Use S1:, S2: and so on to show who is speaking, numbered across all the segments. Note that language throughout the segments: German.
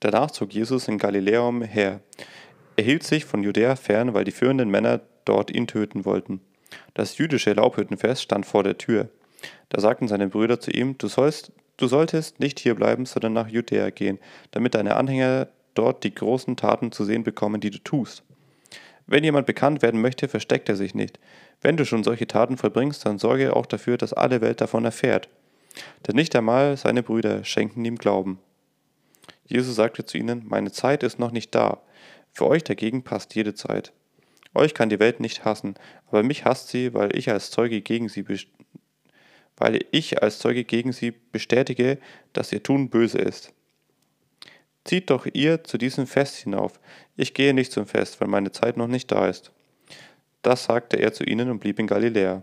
S1: Danach zog Jesus in Galiläum her. Er hielt sich von Judäa fern, weil die führenden Männer dort ihn töten wollten. Das jüdische Laubhüttenfest stand vor der Tür. Da sagten seine Brüder zu ihm, du, sollst, du solltest nicht hier bleiben, sondern nach Judäa gehen, damit deine Anhänger dort die großen Taten zu sehen bekommen, die du tust. Wenn jemand bekannt werden möchte, versteckt er sich nicht. Wenn du schon solche Taten vollbringst, dann sorge auch dafür, dass alle Welt davon erfährt. Denn nicht einmal seine Brüder schenken ihm Glauben. Jesus sagte zu ihnen, meine Zeit ist noch nicht da. Für euch dagegen passt jede Zeit. Euch kann die Welt nicht hassen, aber mich hasst sie, weil ich als Zeuge gegen sie weil ich als Zeuge gegen sie bestätige, dass ihr Tun böse ist. Zieht doch ihr zu diesem Fest hinauf. Ich gehe nicht zum Fest, weil meine Zeit noch nicht da ist. Das sagte er zu ihnen und blieb in Galiläa.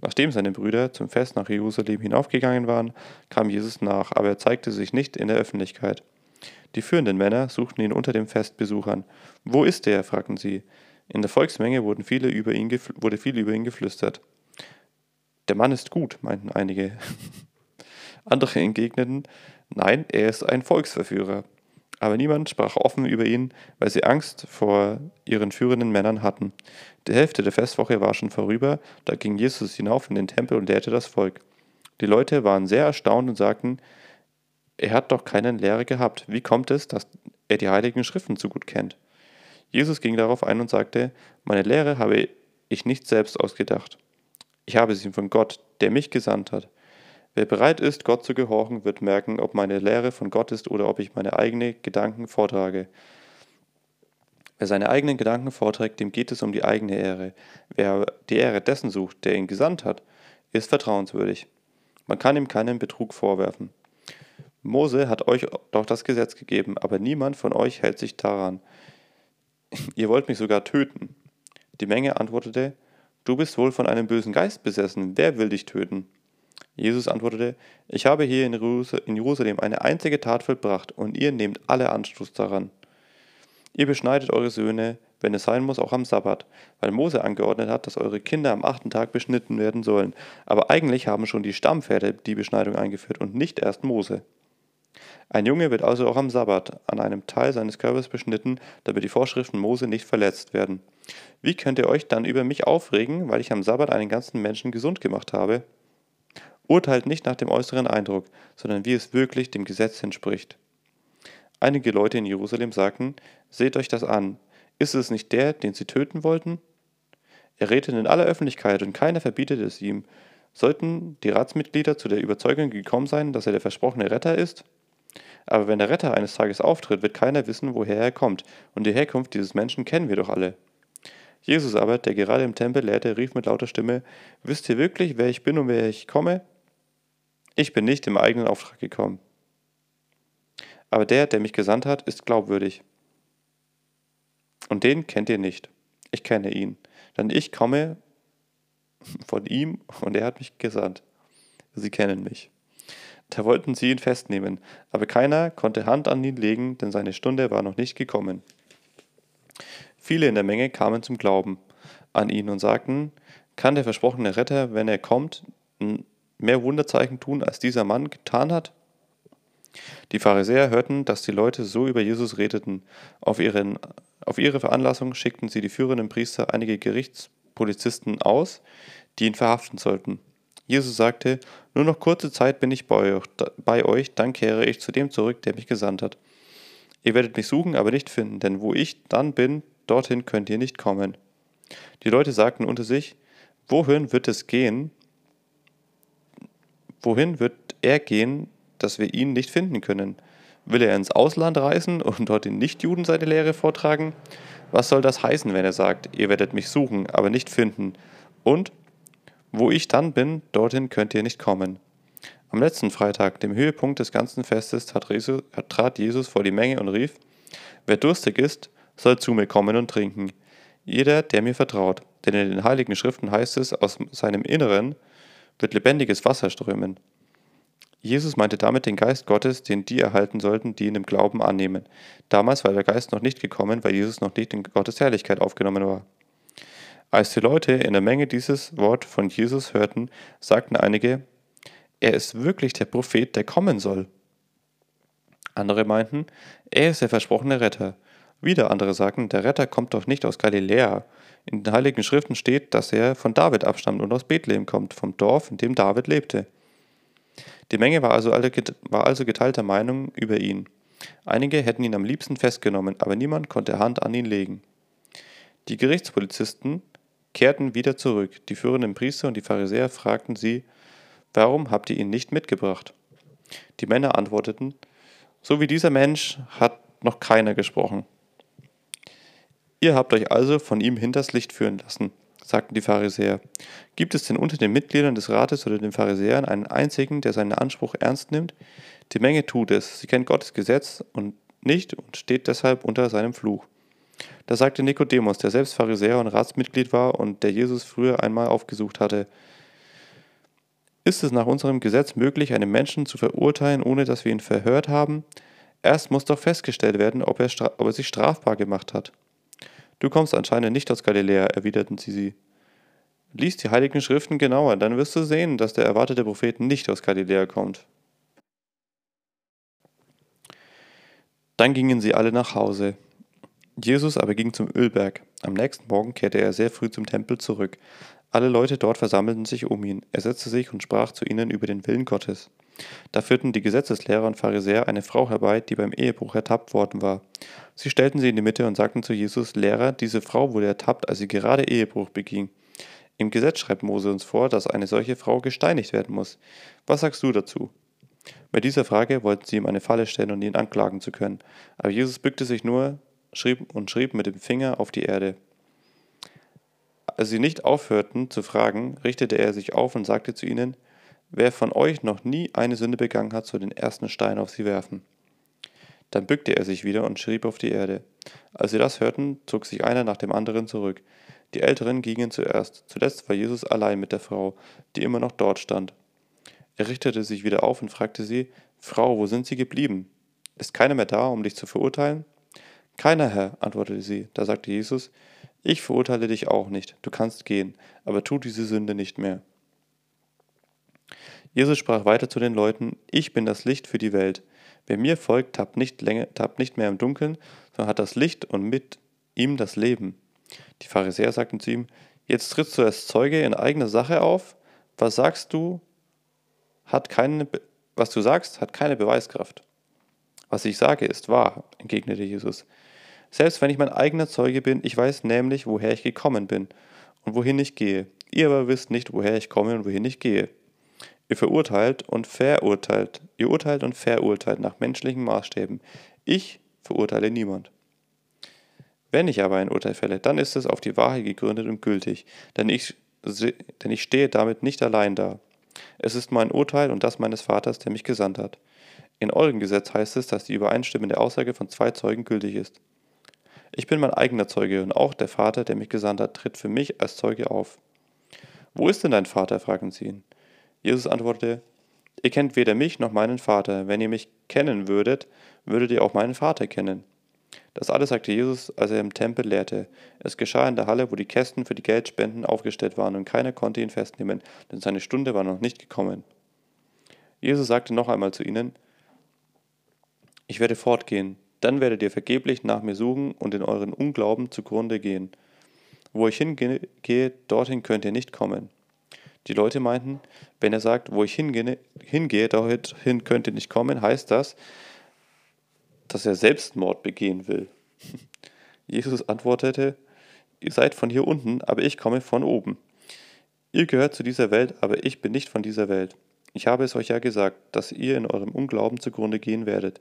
S1: Nachdem seine Brüder zum Fest nach Jerusalem hinaufgegangen waren, kam Jesus nach, aber er zeigte sich nicht in der Öffentlichkeit. Die führenden Männer suchten ihn unter den Festbesuchern. Wo ist er? fragten sie. In der Volksmenge wurden viele über ihn wurde viel über ihn geflüstert. Der Mann ist gut, meinten einige. Andere entgegneten, nein, er ist ein Volksverführer. Aber niemand sprach offen über ihn, weil sie Angst vor ihren führenden Männern hatten. Die Hälfte der Festwoche war schon vorüber, da ging Jesus hinauf in den Tempel und lehrte das Volk. Die Leute waren sehr erstaunt und sagten, er hat doch keinen Lehrer gehabt. Wie kommt es, dass er die heiligen Schriften so gut kennt? Jesus ging darauf ein und sagte, meine Lehre habe ich nicht selbst ausgedacht. Ich habe sie von Gott, der mich gesandt hat. Wer bereit ist, Gott zu gehorchen, wird merken, ob meine Lehre von Gott ist oder ob ich meine eigenen Gedanken vortrage. Wer seine eigenen Gedanken vorträgt, dem geht es um die eigene Ehre. Wer die Ehre dessen sucht, der ihn gesandt hat, ist vertrauenswürdig. Man kann ihm keinen Betrug vorwerfen. Mose hat euch doch das Gesetz gegeben, aber niemand von euch hält sich daran. Ihr wollt mich sogar töten. Die Menge antwortete, Du bist wohl von einem bösen Geist besessen, wer will dich töten? Jesus antwortete, Ich habe hier in Jerusalem eine einzige Tat vollbracht, und ihr nehmt alle Anstoß daran. Ihr beschneidet eure Söhne, wenn es sein muss, auch am Sabbat, weil Mose angeordnet hat, dass eure Kinder am achten Tag beschnitten werden sollen. Aber eigentlich haben schon die Stammväter die Beschneidung eingeführt und nicht erst Mose. Ein Junge wird also auch am Sabbat an einem Teil seines Körpers beschnitten, damit die Vorschriften Mose nicht verletzt werden. Wie könnt ihr euch dann über mich aufregen, weil ich am Sabbat einen ganzen Menschen gesund gemacht habe? Urteilt nicht nach dem äußeren Eindruck, sondern wie es wirklich dem Gesetz entspricht. Einige Leute in Jerusalem sagten, seht euch das an, ist es nicht der, den sie töten wollten? Er redet in aller Öffentlichkeit und keiner verbietet es ihm. Sollten die Ratsmitglieder zu der Überzeugung gekommen sein, dass er der versprochene Retter ist? Aber wenn der Retter eines Tages auftritt, wird keiner wissen, woher er kommt, und die Herkunft dieses Menschen kennen wir doch alle. Jesus aber, der gerade im Tempel lehrte, rief mit lauter Stimme, Wisst ihr wirklich, wer ich bin und wer ich komme? Ich bin nicht im eigenen Auftrag gekommen. Aber der, der mich gesandt hat, ist glaubwürdig. Und den kennt ihr nicht. Ich kenne ihn. Denn ich komme von ihm und er hat mich gesandt. Sie kennen mich. Da wollten sie ihn festnehmen, aber keiner konnte Hand an ihn legen, denn seine Stunde war noch nicht gekommen. Viele in der Menge kamen zum Glauben an ihn und sagten, kann der versprochene Retter, wenn er kommt, mehr Wunderzeichen tun, als dieser Mann getan hat? Die Pharisäer hörten, dass die Leute so über Jesus redeten. Auf, ihren, auf ihre Veranlassung schickten sie die führenden Priester einige Gerichtspolizisten aus, die ihn verhaften sollten. Jesus sagte, nur noch kurze Zeit bin ich bei euch, dann kehre ich zu dem zurück, der mich gesandt hat. Ihr werdet mich suchen, aber nicht finden, denn wo ich dann bin, dorthin könnt ihr nicht kommen. Die Leute sagten unter sich, wohin wird es gehen? Wohin wird er gehen, dass wir ihn nicht finden können? Will er ins Ausland reisen und dort den Nichtjuden seine Lehre vortragen? Was soll das heißen, wenn er sagt, ihr werdet mich suchen, aber nicht finden? Und wo ich dann bin, dorthin könnt ihr nicht kommen. Am letzten Freitag, dem Höhepunkt des ganzen Festes, trat Jesus vor die Menge und rief, Wer durstig ist, soll zu mir kommen und trinken. Jeder, der mir vertraut, denn in den heiligen Schriften heißt es, aus seinem Inneren wird lebendiges Wasser strömen. Jesus meinte damit den Geist Gottes, den die erhalten sollten, die ihn im Glauben annehmen. Damals war der Geist noch nicht gekommen, weil Jesus noch nicht in Gottes Herrlichkeit aufgenommen war. Als die Leute in der Menge dieses Wort von Jesus hörten, sagten einige, er ist wirklich der Prophet, der kommen soll. Andere meinten, er ist der versprochene Retter. Wieder andere sagten, der Retter kommt doch nicht aus Galiläa. In den Heiligen Schriften steht, dass er von David abstammt und aus Bethlehem kommt, vom Dorf, in dem David lebte. Die Menge war also, war also geteilter Meinung über ihn. Einige hätten ihn am liebsten festgenommen, aber niemand konnte Hand an ihn legen. Die Gerichtspolizisten kehrten wieder zurück. Die führenden Priester und die Pharisäer fragten sie, warum habt ihr ihn nicht mitgebracht? Die Männer antworteten, so wie dieser Mensch hat noch keiner gesprochen. Ihr habt euch also von ihm hinters Licht führen lassen, sagten die Pharisäer. Gibt es denn unter den Mitgliedern des Rates oder den Pharisäern einen einzigen, der seinen Anspruch ernst nimmt? Die Menge tut es, sie kennt Gottes Gesetz und nicht und steht deshalb unter seinem Fluch. Da sagte Nikodemus, der selbst Pharisäer und Ratsmitglied war und der Jesus früher einmal aufgesucht hatte, ist es nach unserem Gesetz möglich, einen Menschen zu verurteilen, ohne dass wir ihn verhört haben? Erst muss doch festgestellt werden, ob er, ob er sich strafbar gemacht hat. Du kommst anscheinend nicht aus Galiläa, erwiderten sie sie. Lies die heiligen Schriften genauer, dann wirst du sehen, dass der erwartete Prophet nicht aus Galiläa kommt. Dann gingen sie alle nach Hause. Jesus aber ging zum Ölberg. Am nächsten Morgen kehrte er sehr früh zum Tempel zurück. Alle Leute dort versammelten sich um ihn. Er setzte sich und sprach zu ihnen über den Willen Gottes. Da führten die Gesetzeslehrer und Pharisäer eine Frau herbei, die beim Ehebruch ertappt worden war. Sie stellten sie in die Mitte und sagten zu Jesus, Lehrer, diese Frau wurde ertappt, als sie gerade Ehebruch beging. Im Gesetz schreibt Mose uns vor, dass eine solche Frau gesteinigt werden muss. Was sagst du dazu? Bei dieser Frage wollten sie ihm eine Falle stellen und ihn anklagen zu können. Aber Jesus bückte sich nur schrieb und schrieb mit dem Finger auf die Erde. Als sie nicht aufhörten zu fragen, richtete er sich auf und sagte zu ihnen, Wer von euch noch nie eine Sünde begangen hat, soll den ersten Stein auf sie werfen. Dann bückte er sich wieder und schrieb auf die Erde. Als sie das hörten, zog sich einer nach dem anderen zurück. Die Älteren gingen zuerst. Zuletzt war Jesus allein mit der Frau, die immer noch dort stand. Er richtete sich wieder auf und fragte sie, Frau, wo sind Sie geblieben? Ist keiner mehr da, um dich zu verurteilen? Keiner, Herr, antwortete sie. Da sagte Jesus, ich verurteile dich auch nicht, du kannst gehen, aber tu diese Sünde nicht mehr. Jesus sprach weiter zu den Leuten, ich bin das Licht für die Welt. Wer mir folgt, tappt nicht, länger, tappt nicht mehr im Dunkeln, sondern hat das Licht und mit ihm das Leben. Die Pharisäer sagten zu ihm, jetzt trittst du als Zeuge in eigener Sache auf? Was sagst du, hat keine, was du sagst, hat keine Beweiskraft. Was ich sage, ist wahr, entgegnete Jesus. Selbst wenn ich mein eigener Zeuge bin, ich weiß nämlich, woher ich gekommen bin und wohin ich gehe. Ihr aber wisst nicht, woher ich komme und wohin ich gehe. Ihr verurteilt und verurteilt. Ihr urteilt und verurteilt nach menschlichen Maßstäben. Ich verurteile niemand. Wenn ich aber ein Urteil fälle, dann ist es auf die Wahrheit gegründet und gültig, denn ich, denn ich stehe damit nicht allein da. Es ist mein Urteil und das meines Vaters, der mich gesandt hat. In eurem Gesetz heißt es, dass die übereinstimmende Aussage von zwei Zeugen gültig ist. Ich bin mein eigener Zeuge und auch der Vater, der mich gesandt hat, tritt für mich als Zeuge auf. Wo ist denn dein Vater? fragten sie ihn. Jesus antwortete, Ihr kennt weder mich noch meinen Vater. Wenn ihr mich kennen würdet, würdet ihr auch meinen Vater kennen. Das alles sagte Jesus, als er im Tempel lehrte. Es geschah in der Halle, wo die Kästen für die Geldspenden aufgestellt waren, und keiner konnte ihn festnehmen, denn seine Stunde war noch nicht gekommen. Jesus sagte noch einmal zu ihnen, Ich werde fortgehen, dann werdet ihr vergeblich nach mir suchen und in euren Unglauben zugrunde gehen. Wo ich hingehe, dorthin könnt ihr nicht kommen. Die Leute meinten, wenn er sagt, wo ich hingehe, hingehe dorthin könnt ihr nicht kommen, heißt das, dass er Selbstmord begehen will. Jesus antwortete, ihr seid von hier unten, aber ich komme von oben. Ihr gehört zu dieser Welt, aber ich bin nicht von dieser Welt. Ich habe es euch ja gesagt, dass ihr in eurem Unglauben zugrunde gehen werdet.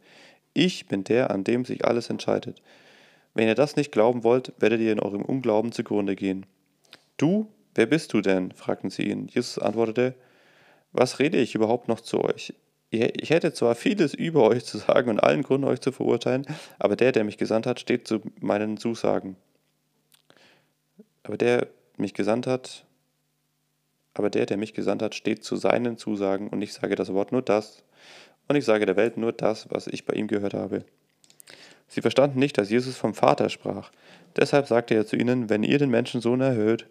S1: Ich bin der, an dem sich alles entscheidet. Wenn ihr das nicht glauben wollt, werdet ihr in eurem Unglauben zugrunde gehen. Du Wer bist du denn? fragten sie ihn. Jesus antwortete, Was rede ich überhaupt noch zu euch? Ich hätte zwar vieles über euch zu sagen und allen Grund, euch zu verurteilen, aber der, der mich gesandt hat, steht zu meinen Zusagen. Aber der mich gesandt hat, aber der, der mich gesandt hat, steht zu seinen Zusagen und ich sage das Wort nur das und ich sage der Welt nur das, was ich bei ihm gehört habe. Sie verstanden nicht, dass Jesus vom Vater sprach. Deshalb sagte er zu ihnen, wenn ihr den Menschensohn erhöht,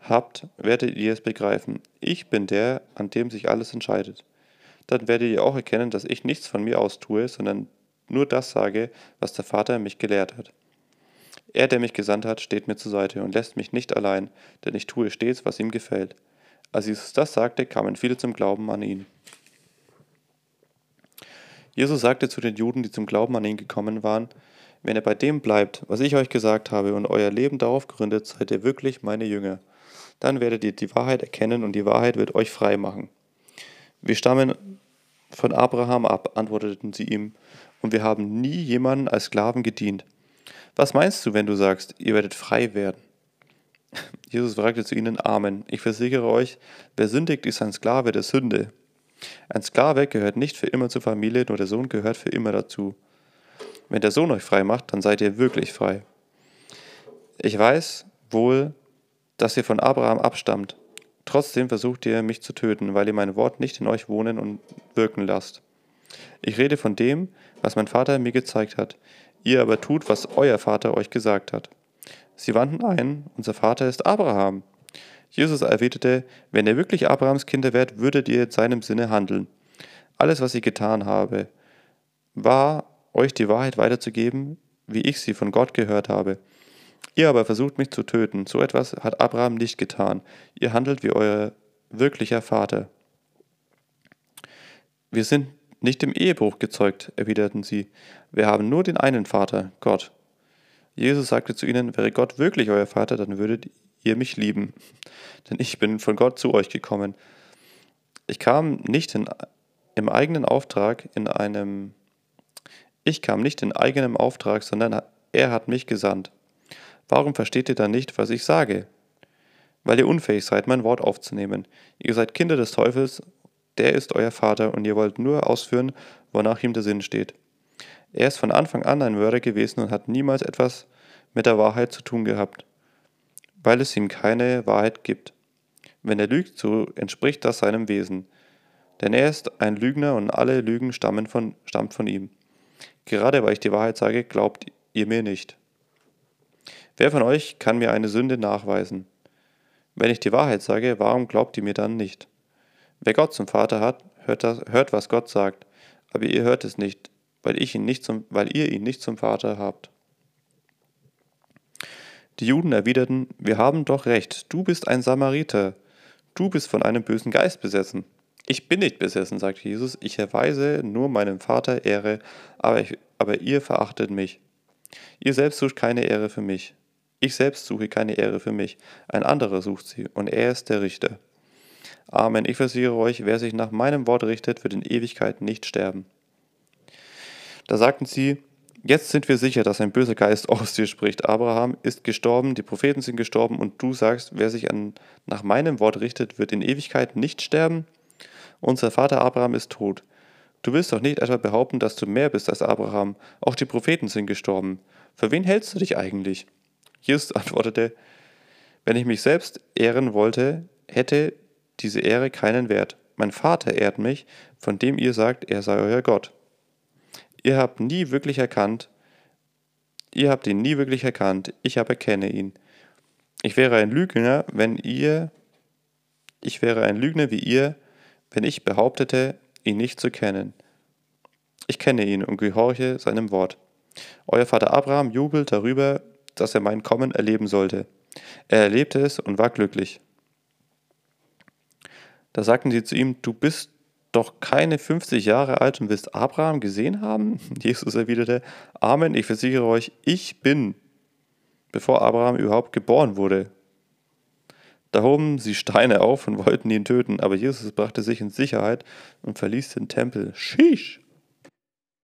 S1: habt, werdet ihr es begreifen. Ich bin der, an dem sich alles entscheidet. Dann werdet ihr auch erkennen, dass ich nichts von mir aus tue, sondern nur das sage, was der Vater mich gelehrt hat. Er, der mich gesandt hat, steht mir zur Seite und lässt mich nicht allein, denn ich tue stets, was ihm gefällt. Als Jesus das sagte, kamen viele zum Glauben an ihn. Jesus sagte zu den Juden, die zum Glauben an ihn gekommen waren, wenn ihr bei dem bleibt, was ich euch gesagt habe, und euer Leben darauf gründet, seid ihr wirklich meine Jünger. Dann werdet ihr die Wahrheit erkennen und die Wahrheit wird euch frei machen. Wir stammen von Abraham ab, antworteten sie ihm, und wir haben nie jemanden als Sklaven gedient. Was meinst du, wenn du sagst, ihr werdet frei werden? Jesus fragte zu ihnen, Amen. Ich versichere euch, wer sündigt, ist ein Sklave der Sünde. Ein Sklave gehört nicht für immer zur Familie, nur der Sohn gehört für immer dazu. Wenn der Sohn euch frei macht, dann seid ihr wirklich frei. Ich weiß wohl, dass ihr von Abraham abstammt. Trotzdem versucht ihr mich zu töten, weil ihr mein Wort nicht in euch wohnen und wirken lasst. Ich rede von dem, was mein Vater mir gezeigt hat. Ihr aber tut, was euer Vater euch gesagt hat. Sie wandten ein, unser Vater ist Abraham. Jesus erwiderte, wenn ihr wirklich Abrahams Kinder wärt, würdet ihr in seinem Sinne handeln. Alles, was ich getan habe, war, euch die Wahrheit weiterzugeben, wie ich sie von Gott gehört habe. Ihr aber versucht mich zu töten. So etwas hat Abraham nicht getan. Ihr handelt wie euer wirklicher Vater. Wir sind nicht im Ehebruch gezeugt, erwiderten sie. Wir haben nur den einen Vater, Gott. Jesus sagte zu ihnen, wäre Gott wirklich euer Vater, dann würdet ihr mich lieben. Denn ich bin von Gott zu euch gekommen. Ich kam nicht in, im eigenen Auftrag in einem ich kam nicht in eigenem Auftrag, sondern er hat mich gesandt. Warum versteht ihr dann nicht, was ich sage? Weil ihr unfähig seid, mein Wort aufzunehmen. Ihr seid Kinder des Teufels der ist euer Vater und ihr wollt nur ausführen, wonach ihm der Sinn steht. Er ist von Anfang an ein Mörder gewesen und hat niemals etwas mit der Wahrheit zu tun gehabt, weil es ihm keine Wahrheit gibt. Wenn er lügt, so entspricht das seinem Wesen. Denn er ist ein Lügner und alle Lügen stammen von, stammt von ihm. Gerade weil ich die Wahrheit sage, glaubt ihr mir nicht. Wer von euch kann mir eine Sünde nachweisen? Wenn ich die Wahrheit sage, warum glaubt ihr mir dann nicht? Wer Gott zum Vater hat, hört, das, hört, was Gott sagt, aber ihr hört es nicht, weil, ich ihn nicht zum, weil ihr ihn nicht zum Vater habt. Die Juden erwiderten, wir haben doch recht, du bist ein Samariter, du bist von einem bösen Geist besessen. Ich bin nicht besessen, sagte Jesus, ich erweise nur meinem Vater Ehre, aber, ich, aber ihr verachtet mich. Ihr selbst sucht keine Ehre für mich. Ich selbst suche keine Ehre für mich, ein anderer sucht sie, und er ist der Richter. Amen. Ich versichere euch, wer sich nach meinem Wort richtet, wird in Ewigkeit nicht sterben. Da sagten sie, jetzt sind wir sicher, dass ein böser Geist aus dir spricht. Abraham ist gestorben, die Propheten sind gestorben und du sagst, wer sich an, nach meinem Wort richtet, wird in Ewigkeit nicht sterben? Unser Vater Abraham ist tot. Du willst doch nicht etwa behaupten, dass du mehr bist als Abraham. Auch die Propheten sind gestorben. Für wen hältst du dich eigentlich? Jesus antwortete, wenn ich mich selbst ehren wollte, hätte diese Ehre keinen Wert. Mein Vater ehrt mich, von dem ihr sagt, er sei euer Gott. Ihr habt nie wirklich erkannt, ihr habt ihn nie wirklich erkannt, ich aber kenne ihn. Ich wäre ein Lügner, wenn ihr, ich wäre ein Lügner wie ihr, wenn ich behauptete, ihn nicht zu kennen. Ich kenne ihn und gehorche seinem Wort. Euer Vater Abraham jubelt darüber, dass er mein Kommen erleben sollte. Er erlebte es und war glücklich. Da sagten sie zu ihm, du bist doch keine 50 Jahre alt und willst Abraham gesehen haben? Jesus erwiderte, Amen, ich versichere euch, ich bin, bevor Abraham überhaupt geboren wurde. Da hoben sie Steine auf und wollten ihn töten, aber Jesus brachte sich in Sicherheit und verließ den Tempel. Sheesh!